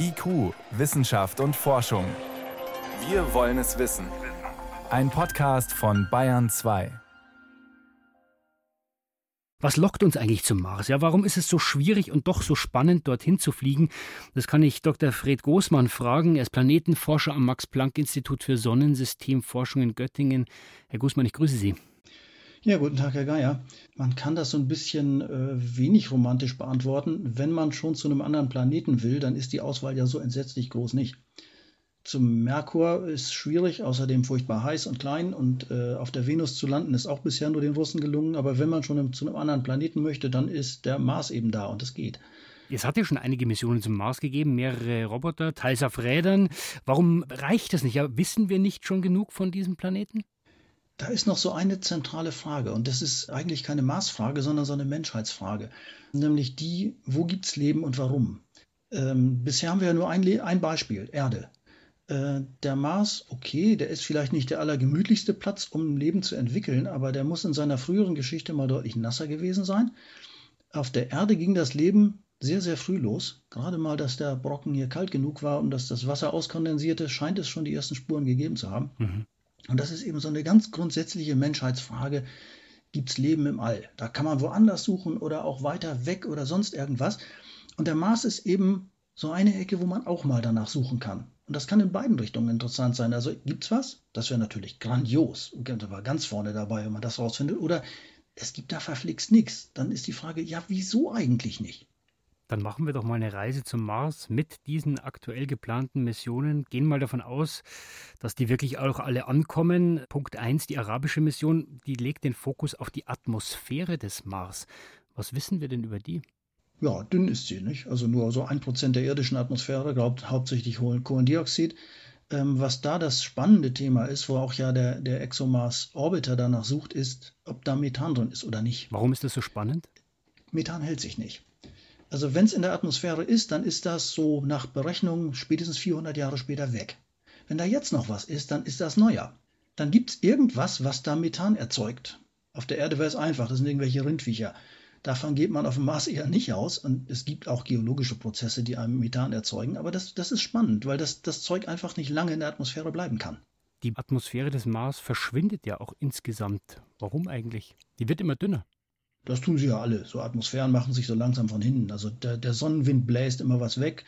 IQ, Wissenschaft und Forschung. Wir wollen es wissen. Ein Podcast von Bayern 2. Was lockt uns eigentlich zum Mars? Ja, warum ist es so schwierig und doch so spannend, dorthin zu fliegen? Das kann ich Dr. Fred Großmann fragen. Er ist Planetenforscher am Max-Planck-Institut für Sonnensystemforschung in Göttingen. Herr Großmann, ich grüße Sie. Ja, guten Tag, Herr Geier. Man kann das so ein bisschen äh, wenig romantisch beantworten. Wenn man schon zu einem anderen Planeten will, dann ist die Auswahl ja so entsetzlich groß nicht. Zum Merkur ist schwierig, außerdem furchtbar heiß und klein. Und äh, auf der Venus zu landen ist auch bisher nur den Russen gelungen. Aber wenn man schon zu einem anderen Planeten möchte, dann ist der Mars eben da und es geht. Es hat ja schon einige Missionen zum Mars gegeben, mehrere Roboter, teils auf Rädern. Warum reicht das nicht? Ja, wissen wir nicht schon genug von diesem Planeten? Da ist noch so eine zentrale Frage und das ist eigentlich keine Marsfrage, sondern so eine Menschheitsfrage, nämlich die, wo gibt es Leben und warum? Ähm, bisher haben wir ja nur ein, ein Beispiel, Erde. Äh, der Mars, okay, der ist vielleicht nicht der allergemütlichste Platz, um Leben zu entwickeln, aber der muss in seiner früheren Geschichte mal deutlich nasser gewesen sein. Auf der Erde ging das Leben sehr, sehr früh los. Gerade mal, dass der Brocken hier kalt genug war und dass das Wasser auskondensierte, scheint es schon die ersten Spuren gegeben zu haben. Mhm. Und das ist eben so eine ganz grundsätzliche Menschheitsfrage. Gibt es Leben im All? Da kann man woanders suchen oder auch weiter weg oder sonst irgendwas. Und der Mars ist eben so eine Ecke, wo man auch mal danach suchen kann. Und das kann in beiden Richtungen interessant sein. Also gibt es was? Das wäre natürlich grandios. Und war ganz vorne dabei, wenn man das rausfindet. Oder es gibt da verflixt nichts. Dann ist die Frage, ja, wieso eigentlich nicht? Dann machen wir doch mal eine Reise zum Mars mit diesen aktuell geplanten Missionen. Gehen mal davon aus, dass die wirklich auch alle ankommen. Punkt 1, die arabische Mission, die legt den Fokus auf die Atmosphäre des Mars. Was wissen wir denn über die? Ja, dünn ist sie, nicht? Also nur so ein Prozent der irdischen Atmosphäre, glaubt hauptsächlich Kohlendioxid. Ähm, was da das spannende Thema ist, wo auch ja der, der ExoMars Orbiter danach sucht, ist, ob da Methan drin ist oder nicht. Warum ist das so spannend? Methan hält sich nicht. Also wenn es in der Atmosphäre ist, dann ist das so nach Berechnung spätestens 400 Jahre später weg. Wenn da jetzt noch was ist, dann ist das neuer. Dann gibt es irgendwas, was da Methan erzeugt. Auf der Erde wäre es einfach, das sind irgendwelche Rindviecher. Davon geht man auf dem Mars eher nicht aus. Und es gibt auch geologische Prozesse, die einem Methan erzeugen. Aber das, das ist spannend, weil das, das Zeug einfach nicht lange in der Atmosphäre bleiben kann. Die Atmosphäre des Mars verschwindet ja auch insgesamt. Warum eigentlich? Die wird immer dünner. Das tun sie ja alle. So Atmosphären machen sich so langsam von hinten. Also der, der Sonnenwind bläst immer was weg.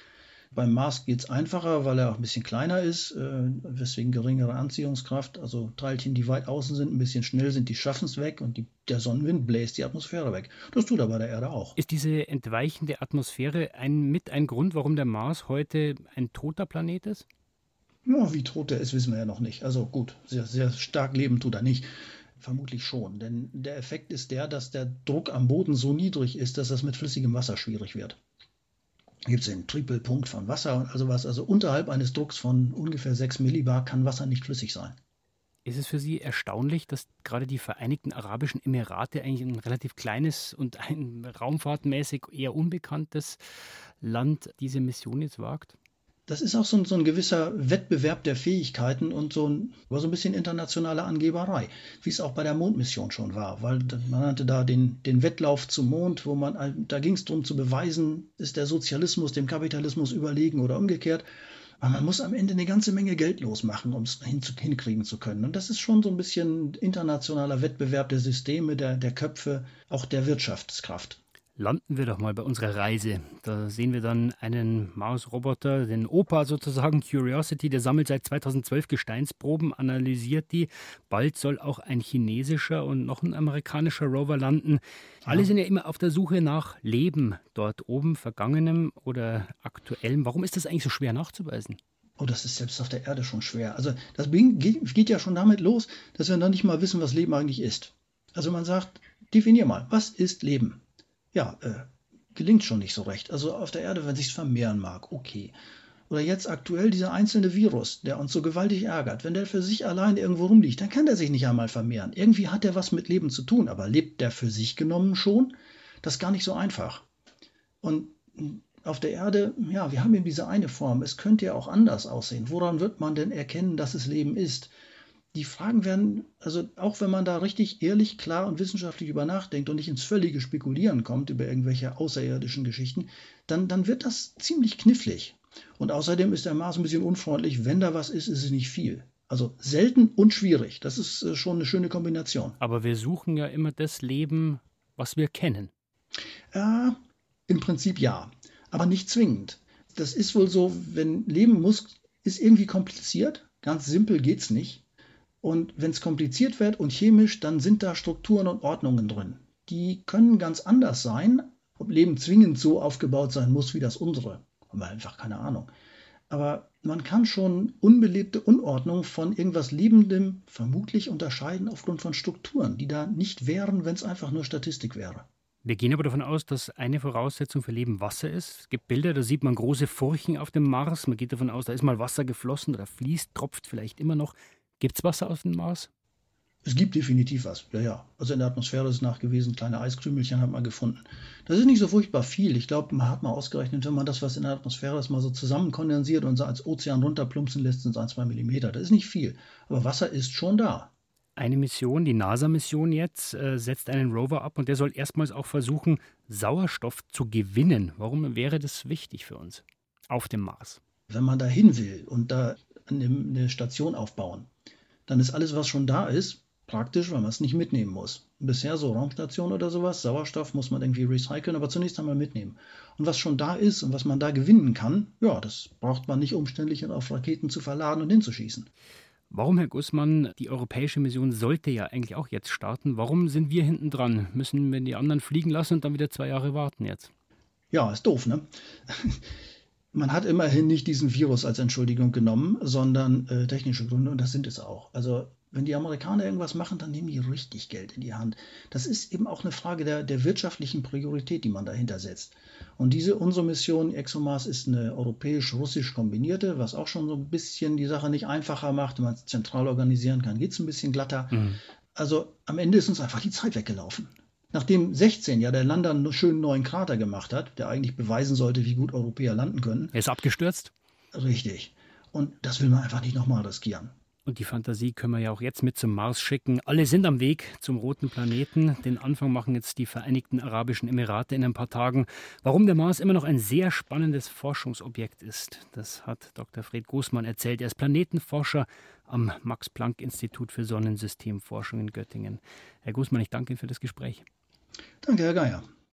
Beim Mars geht es einfacher, weil er auch ein bisschen kleiner ist, äh, weswegen geringere Anziehungskraft. Also Teilchen, die weit außen sind, ein bisschen schnell sind, die schaffen es weg und die, der Sonnenwind bläst die Atmosphäre weg. Das tut er bei der Erde auch. Ist diese entweichende Atmosphäre ein, mit ein Grund, warum der Mars heute ein toter Planet ist? Ja, wie tot er ist, wissen wir ja noch nicht. Also gut, sehr, sehr stark leben tut er nicht. Vermutlich schon, denn der Effekt ist der, dass der Druck am Boden so niedrig ist, dass das mit flüssigem Wasser schwierig wird gibt es den Triple-Punkt von Wasser und also was. Also unterhalb eines Drucks von ungefähr 6 Millibar kann Wasser nicht flüssig sein. Ist es für Sie erstaunlich, dass gerade die Vereinigten Arabischen Emirate eigentlich ein relativ kleines und ein raumfahrtmäßig eher unbekanntes Land diese Mission jetzt wagt? Das ist auch so ein, so ein, gewisser Wettbewerb der Fähigkeiten und so ein, so ein bisschen internationale Angeberei, wie es auch bei der Mondmission schon war, weil man nannte da den, den Wettlauf zum Mond, wo man, da ging es darum zu beweisen, ist der Sozialismus dem Kapitalismus überlegen oder umgekehrt. Aber man muss am Ende eine ganze Menge Geld losmachen, um es hin, hinkriegen zu können. Und das ist schon so ein bisschen internationaler Wettbewerb der Systeme, der, der Köpfe, auch der Wirtschaftskraft. Landen wir doch mal bei unserer Reise. Da sehen wir dann einen Mars-Roboter, den Opa sozusagen, Curiosity, der sammelt seit 2012 Gesteinsproben, analysiert die. Bald soll auch ein chinesischer und noch ein amerikanischer Rover landen. Alle sind ja immer auf der Suche nach Leben dort oben, vergangenem oder aktuellem. Warum ist das eigentlich so schwer nachzuweisen? Oh, das ist selbst auf der Erde schon schwer. Also das geht ja schon damit los, dass wir noch nicht mal wissen, was Leben eigentlich ist. Also man sagt, definier mal, was ist Leben? Ja, äh, gelingt schon nicht so recht. Also auf der Erde, wenn sich vermehren mag, okay. Oder jetzt aktuell dieser einzelne Virus, der uns so gewaltig ärgert. Wenn der für sich allein irgendwo rumliegt, dann kann der sich nicht einmal vermehren. Irgendwie hat der was mit Leben zu tun, aber lebt der für sich genommen schon? Das ist gar nicht so einfach. Und auf der Erde, ja, wir haben eben diese eine Form. Es könnte ja auch anders aussehen. Woran wird man denn erkennen, dass es Leben ist? Die Fragen werden, also auch wenn man da richtig ehrlich, klar und wissenschaftlich über nachdenkt und nicht ins völlige Spekulieren kommt über irgendwelche außerirdischen Geschichten, dann, dann wird das ziemlich knifflig. Und außerdem ist der Mars ein bisschen unfreundlich. Wenn da was ist, ist es nicht viel. Also selten und schwierig. Das ist äh, schon eine schöne Kombination. Aber wir suchen ja immer das Leben, was wir kennen. Ja, im Prinzip ja, aber nicht zwingend. Das ist wohl so, wenn Leben muss, ist irgendwie kompliziert. Ganz simpel geht's nicht. Und wenn es kompliziert wird und chemisch, dann sind da Strukturen und Ordnungen drin. Die können ganz anders sein. Ob Leben zwingend so aufgebaut sein muss wie das unsere, haben wir einfach keine Ahnung. Aber man kann schon unbelebte Unordnung von irgendwas Lebendem vermutlich unterscheiden aufgrund von Strukturen, die da nicht wären, wenn es einfach nur Statistik wäre. Wir gehen aber davon aus, dass eine Voraussetzung für Leben Wasser ist. Es gibt Bilder, da sieht man große Furchen auf dem Mars. Man geht davon aus, da ist mal Wasser geflossen oder fließt, tropft vielleicht immer noch. Gibt es Wasser auf dem Mars? Es gibt definitiv was, ja, ja. Also in der Atmosphäre ist nachgewiesen, kleine Eiskrümelchen hat man gefunden. Das ist nicht so furchtbar viel. Ich glaube, man hat mal ausgerechnet, wenn man das, was in der Atmosphäre ist, mal so zusammenkondensiert und so als Ozean runterplumpsen lässt, sind es ein, zwei Millimeter. Das ist nicht viel. Aber Wasser ist schon da. Eine Mission, die NASA-Mission jetzt, äh, setzt einen Rover ab und der soll erstmals auch versuchen, Sauerstoff zu gewinnen. Warum wäre das wichtig für uns auf dem Mars? Wenn man da hin will und da eine Station aufbauen, dann ist alles, was schon da ist, praktisch, weil man es nicht mitnehmen muss. Bisher so Raumstation oder sowas, Sauerstoff muss man irgendwie recyceln, aber zunächst einmal mitnehmen. Und was schon da ist und was man da gewinnen kann, ja, das braucht man nicht umständlich auf Raketen zu verladen und hinzuschießen. Warum, Herr Gussmann, die europäische Mission sollte ja eigentlich auch jetzt starten. Warum sind wir hinten dran? Müssen wir die anderen fliegen lassen und dann wieder zwei Jahre warten jetzt? Ja, ist doof, ne? Man hat immerhin nicht diesen Virus als Entschuldigung genommen, sondern äh, technische Gründe und das sind es auch. Also wenn die Amerikaner irgendwas machen, dann nehmen die richtig Geld in die Hand. Das ist eben auch eine Frage der, der wirtschaftlichen Priorität, die man dahinter setzt. Und diese unsere Mission ExoMars ist eine europäisch-russisch kombinierte, was auch schon so ein bisschen die Sache nicht einfacher macht. Wenn man es zentral organisieren kann, geht es ein bisschen glatter. Mhm. Also am Ende ist uns einfach die Zeit weggelaufen. Nachdem 16 ja der Lander einen schönen neuen Krater gemacht hat, der eigentlich beweisen sollte, wie gut Europäer landen können. Er ist abgestürzt? Richtig. Und das will man einfach nicht nochmal riskieren. Und die Fantasie können wir ja auch jetzt mit zum Mars schicken. Alle sind am Weg zum roten Planeten. Den Anfang machen jetzt die Vereinigten Arabischen Emirate in ein paar Tagen. Warum der Mars immer noch ein sehr spannendes Forschungsobjekt ist, das hat Dr. Fred Großmann erzählt. Er ist Planetenforscher am Max-Planck-Institut für Sonnensystemforschung in Göttingen. Herr Großmann, ich danke Ihnen für das Gespräch. Danke, Herr Geier.